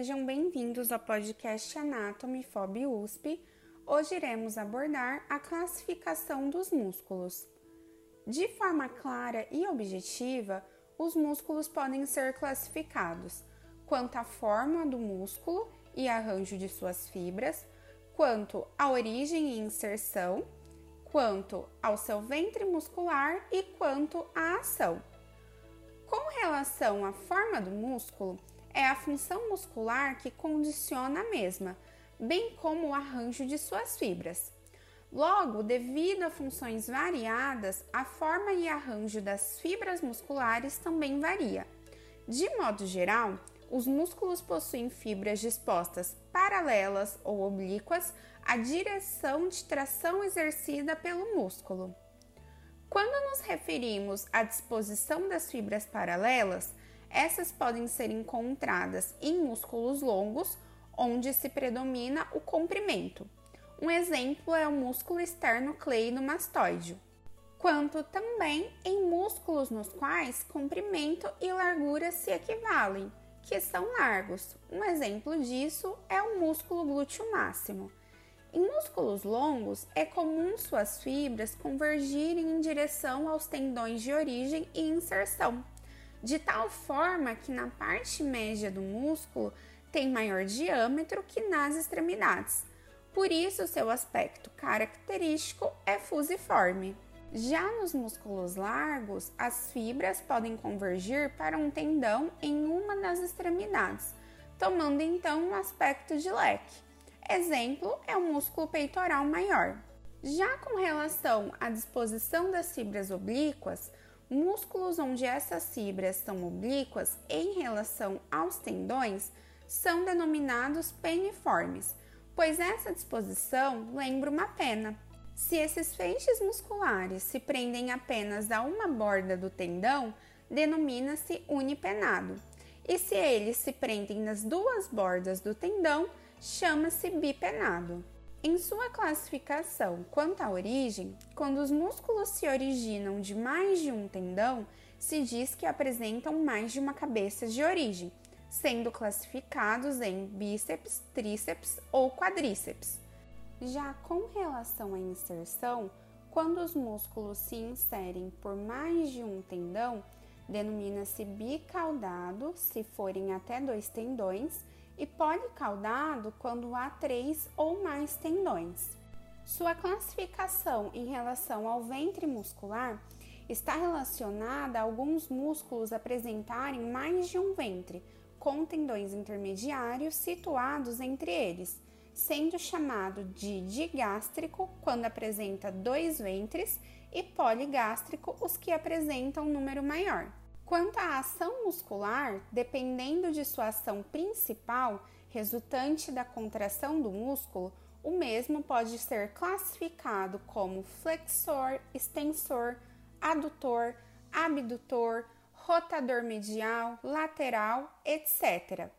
sejam bem-vindos ao podcast Anatomy FOB USP. Hoje iremos abordar a classificação dos músculos. De forma clara e objetiva, os músculos podem ser classificados quanto à forma do músculo e arranjo de suas fibras, quanto à origem e inserção, quanto ao seu ventre muscular e quanto à ação. Com relação à forma do músculo, é a função muscular que condiciona a mesma, bem como o arranjo de suas fibras. Logo, devido a funções variadas, a forma e arranjo das fibras musculares também varia. De modo geral, os músculos possuem fibras dispostas paralelas ou oblíquas à direção de tração exercida pelo músculo. Quando nos referimos à disposição das fibras paralelas, essas podem ser encontradas em músculos longos, onde se predomina o comprimento. Um exemplo é o músculo externo cleidomastoide, quanto também em músculos nos quais comprimento e largura se equivalem, que são largos. Um exemplo disso é o músculo glúteo máximo. Em músculos longos, é comum suas fibras convergirem em direção aos tendões de origem e inserção, de tal forma que na parte média do músculo tem maior diâmetro que nas extremidades. Por isso, seu aspecto característico é fusiforme. Já nos músculos largos, as fibras podem convergir para um tendão em uma das extremidades, tomando então um aspecto de leque. Exemplo é o músculo peitoral maior. Já com relação à disposição das fibras oblíquas, Músculos onde essas fibras são oblíquas em relação aos tendões são denominados peniformes, pois essa disposição lembra uma pena. Se esses feixes musculares se prendem apenas a uma borda do tendão, denomina-se unipenado. E se eles se prendem nas duas bordas do tendão, chama-se bipenado. Em sua classificação quanto à origem, quando os músculos se originam de mais de um tendão, se diz que apresentam mais de uma cabeça de origem, sendo classificados em bíceps, tríceps ou quadríceps. Já com relação à inserção, quando os músculos se inserem por mais de um tendão, denomina-se bicaudado se forem até dois tendões e policaudado quando há três ou mais tendões. Sua classificação em relação ao ventre muscular está relacionada a alguns músculos apresentarem mais de um ventre, com tendões intermediários situados entre eles, sendo chamado de digástrico quando apresenta dois ventres e poligástrico os que apresentam um número maior. Quanto à ação muscular, dependendo de sua ação principal, resultante da contração do músculo, o mesmo pode ser classificado como flexor, extensor, adutor, abdutor, rotador medial, lateral, etc.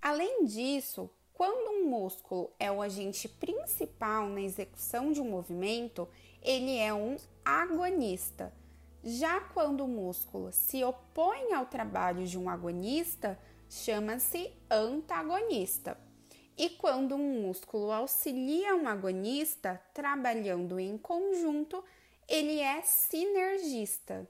Além disso, quando um músculo é o agente principal na execução de um movimento, ele é um agonista já quando o músculo se opõe ao trabalho de um agonista, chama-se antagonista. E quando um músculo auxilia um agonista trabalhando em conjunto, ele é sinergista.